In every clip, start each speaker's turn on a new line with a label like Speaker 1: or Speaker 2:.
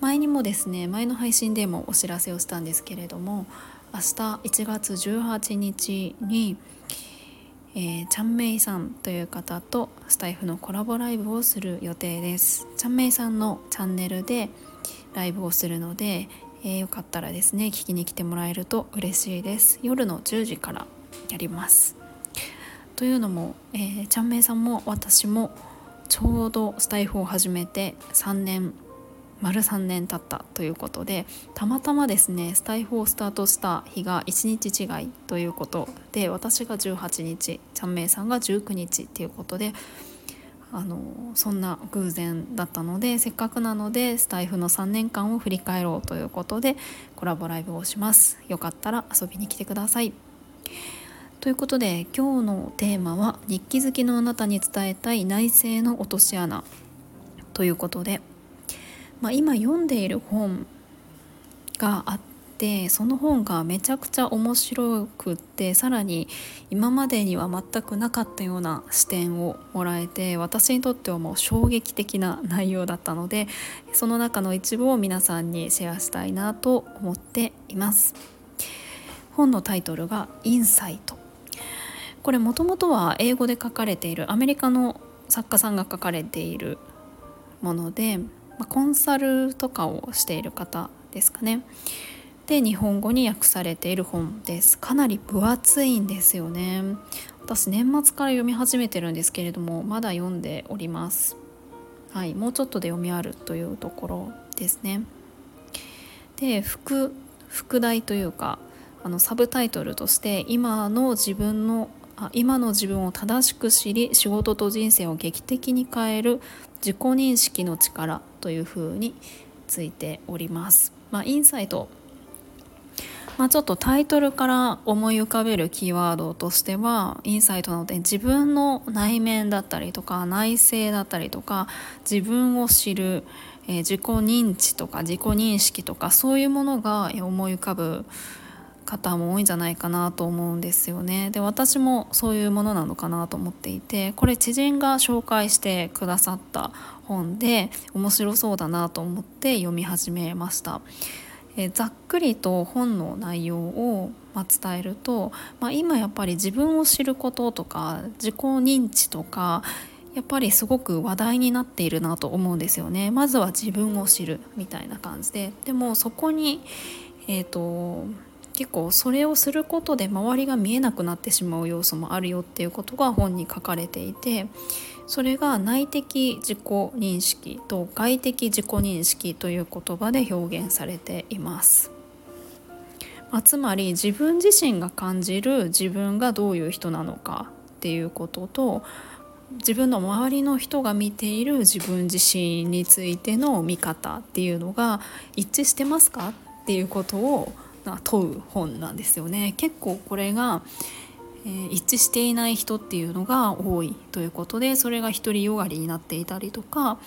Speaker 1: 前にもですね前の配信でもお知らせをしたんですけれども明日1月18日に、えー、チャンメイさんという方とスタイフのコラボライブをする予定です。チャンメイさんのチャンネルでライブをするので、えー、よかったらですね聞きに来てもらえると嬉しいです。夜の10時からやります。というのも、えー、ちゃんめいさんも私もちょうどスタイフを始めて3年丸3年経ったということでたまたまですねスタイフをスタートした日が1日違いということで私が18日ちゃんめいさんが19日っていうことであのそんな偶然だったのでせっかくなのでスタイフの3年間を振り返ろうということでコラボライブをします。よかったら遊びに来てください。ということで今日のテーマは日記好きのあなたに伝えたい内政の落とし穴ということでまあ、今読んでいる本があってその本がめちゃくちゃ面白くってさらに今までには全くなかったような視点をもらえて私にとってはもう衝撃的な内容だったのでその中の一部を皆さんにシェアしたいなと思っています。本のタイトルが「インサイト」これもともとは英語で書かれているアメリカの作家さんが書かれているものでまあ、コンサルとかをしている方ですかね。で日本語に訳されている本です。かなり分厚いんですよね。私年末から読み始めてるんですけれどもまだ読んでおります。はいもうちょっとで読みあるというところですね。で副副題というかあのサブタイトルとして今の自分のあ今の自分を正しく知り仕事と人生を劇的に変える自己認識の力というふうについております。まあ、インサイトまあ、ちょっとタイトルから思い浮かべるキーワードとしてはインサイトなので自分の内面だったりとか内政だったりとか自分を知る、えー、自己認知とか自己認識とかそういうものが思い浮かぶ方も多いんじゃないかなと思うんですよね。で私もそういうものなのかなと思っていてこれ知人が紹介してくださった本で面白そうだなと思って読み始めました。えざっくりと本の内容を、ま伝えると、まあ、今やっぱり自分を知ることとか自己認知とかやっぱりすごく話題になっているなと思うんですよね。まずは自分を知るみたいな感じで。でもそこにえーと結構それをすることで周りが見えなくなってしまう要素もあるよっていうことが本に書かれていてそれが内的自己認識と外的自己認識という言葉で表現されています。まあ、つまり自分自身が感じる自分がどういう人なのかっていうことと自分の周りの人が見ている自分自身についての見方っていうのが一致してますかっていうことを問う本なんですよね結構これが、えー、一致していない人っていうのが多いということでそれが独りよがりになっていたりとか、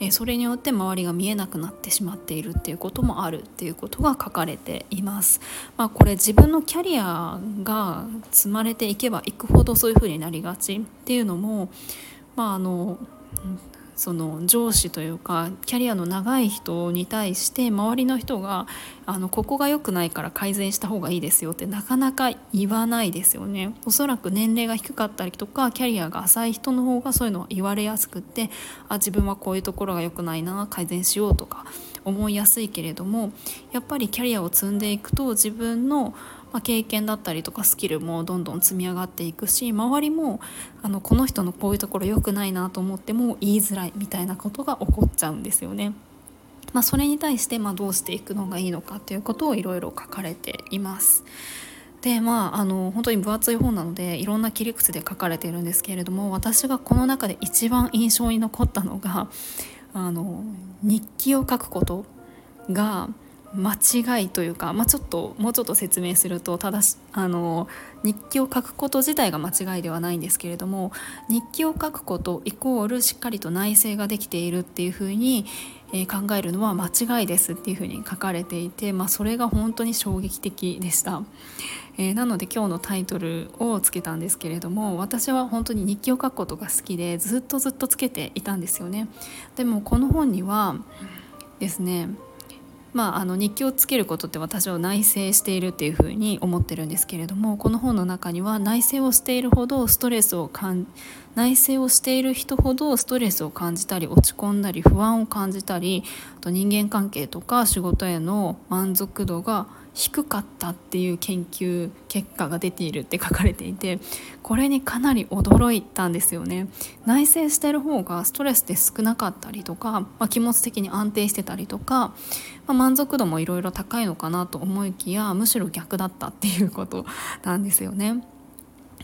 Speaker 1: えー、それによって周りが見えなくなってしまっているっていうこともあるっていうことが書かれています。まあ、これ自分のキャリアが積まれていけばいくほどそういうふうになりがちっていうのもまああのその上司というかキャリアの長い人に対して周りの人があのここが良くないから改善した方がいいですよってなかなか言わないですよね。おそらく年齢が低かったりとかキャリアが浅い人の方がそういうのは言われやすくってあ自分はこういうところが良くないな改善しようとか思いやすいけれどもやっぱりキャリアを積んでいくと自分のまあ、経験だったりとかスキルもどんどん積み上がっていくし周りもあのこの人のこういうところ良くないなと思っても言いづらいみたいなことが起こっちゃうんですよね。まあ、それに対してまどうしていくのがいいのかということをいろいろ書かれています。でまああの本当に分厚い本なのでいろんな切り口で書かれているんですけれども私がこの中で一番印象に残ったのがあの日記を書くことが間違いというか、まあ、ちょっともうちょっと説明するとただしあの日記を書くこと自体が間違いではないんですけれども日記を書くことイコールしっかりと内省ができているっていうふうに、えー、考えるのは間違いですっていうふうに書かれていて、まあ、それが本当に衝撃的でした。えー、なので今日のタイトルをつけたんですけれども私は本当に日記を書くことが好きでずっとずっとつけていたんですよね。でもこの本にはですねまあ、あの日記をつけることって私は内省しているっていうふうに思ってるんですけれどもこの本の中には内省をしているほどストレスを感内省をしている人ほどストレスを感じたり落ち込んだり不安を感じたりあと人間関係とか仕事への満足度が低かったっていう研究結果が出ているって書かれていてこれにかなり驚いたんですよね内省してる方がストレスって少なかったりとか、まあ、気持ち的に安定してたりとか、まあ、満足度もいろいろ高いのかなと思いきやむしろ逆だったっていうことなんですよね。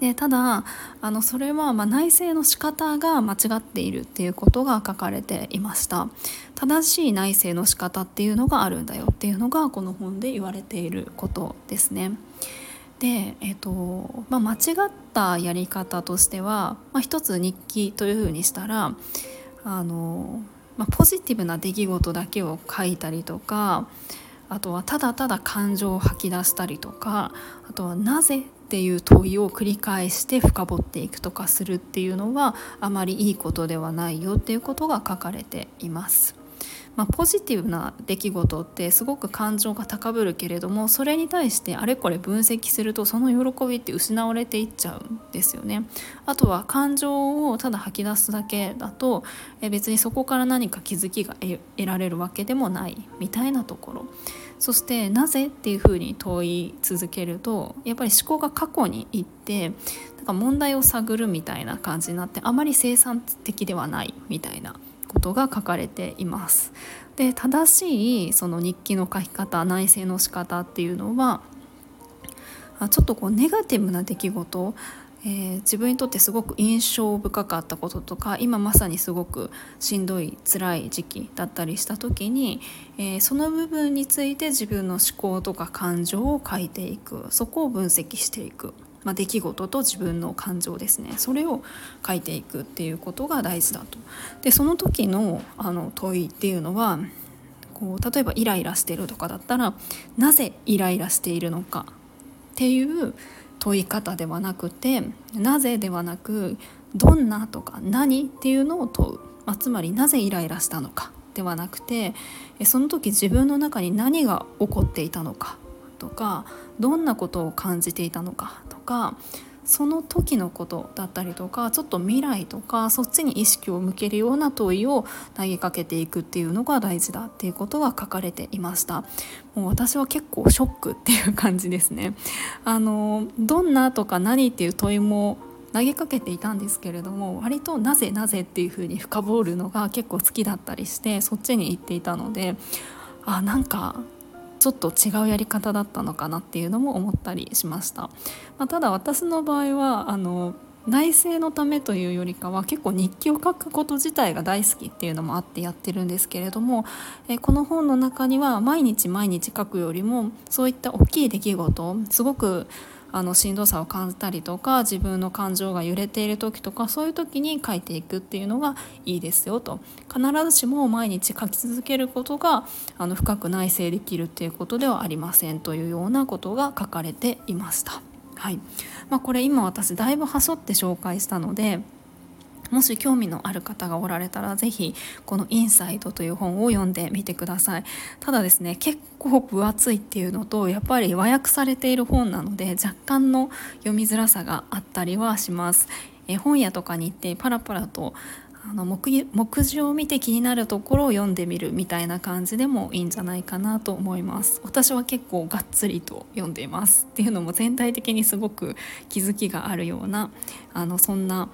Speaker 1: でただあのそれはま内政の仕方が間違っているっていうことが書かれていました正しい内政の仕方っていうのがあるんだよっていうのがこの本で言われていることですねで、えーとまあ、間違ったやり方としては、まあ、一つ日記というふうにしたらあの、まあ、ポジティブな出来事だけを書いたりとかあとはただただ感情を吐き出したりとかあとは「なぜ?」っていう問いを繰り返して深掘っていくとかするっていうのはあまりいいことではないよっていうことが書かれています。まあ、ポジティブな出来事ってすごく感情が高ぶるけれどもそれに対してあれこれ分析するとその喜びって失われていっちゃうんですよね。あとは感情をただ吐き出すだけだとえ別にそこから何か気づきが得られるわけでもないみたいなところ。そしてなぜっていうふうに問い続けるとやっぱり思考が過去に行ってなんか問題を探るみたいな感じになってあまり生産的ではないみたいなことが書かれています。で正しいその日記の書き方内省の仕方っていうのはちょっとこうネガティブな出来事えー、自分にとってすごく印象深かったこととか今まさにすごくしんどい辛い時期だったりした時に、えー、その部分について自分の思考とか感情を書いていく。そこを分析していく。まあ、出来事と自分の感情ですね。それを書いていくっていうことが大事だと。でその時のあの問いっていうのはこう例えばイライラしてるとかだったらなぜイライラしているのかっていう問い方ではなくてなぜではなくどんなとか何っていうのを問う、まあ、つまりなぜイライラしたのかではなくてその時自分の中に何が起こっていたのかとかどんなことを感じていたのかとかその時のことだったりとかちょっと未来とかそっちに意識を向けるような問いを投げかけていくっていうのが大事だっていうことが書かれていました。もう私は結構ショックっていう感じですね。あのどんなとか何っていう問いも投げかけていたんですけれども割となぜなぜっていうふうに深掘るのが結構好きだったりしてそっちに行っていたのであなんかちょっと違うやり方だったのかなっていうのも思ったりしました、まあ、ただ私の場合はあの内政のためというよりかは結構日記を書くこと自体が大好きっていうのもあってやってるんですけれどもえこの本の中には毎日毎日書くよりもそういった大きい出来事すごくあのしんどさを感じたりとか自分の感情が揺れている時とかそういう時に書いていくっていうのがいいですよと必ずしも毎日書き続けることがあの深く内省できるっていうことではありませんというようなことが書かれていました。はいまあ、これ今私だいぶはしょって紹介したのでもし興味のある方がおられたら是非この「インサイド」という本を読んでみてください。ただですね結構分厚いっていうのとやっぱり和訳されている本なので若干の読みづらさがあったりはします。え本屋とかに行ってパラパラとあの目目次を見て気になるところを読んでみるみたいな感じでもいいんじゃないかなと思います。私は結構がっつりと読んでいます。っていうのも全体的にすごく気づきがあるようなあのそんな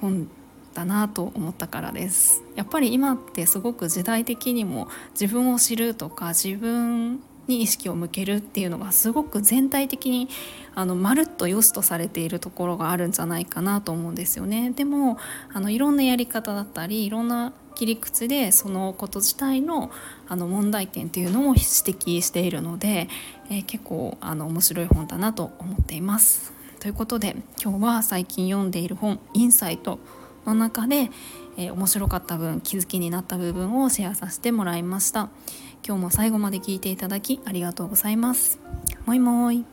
Speaker 1: 本だなと思ったからですやっぱり今ってすごく時代的にも自分を知るとか自分に意識を向けるっていうのがすごく全体的にあのまるっと良しとされているところがあるんじゃないかなと思うんですよね。でもあのいろんなやり方だったりいろんな切り口でそのこと自体のあの問題点っていうのを指摘しているので、えー、結構あの面白い本だなと思っています。ということで今日は最近読んでいる本「インサイト」の中で、えー、面白かった分気づきになった部分をシェアさせてもらいました。今日も最後まで聞いていただきありがとうございます。もいもい。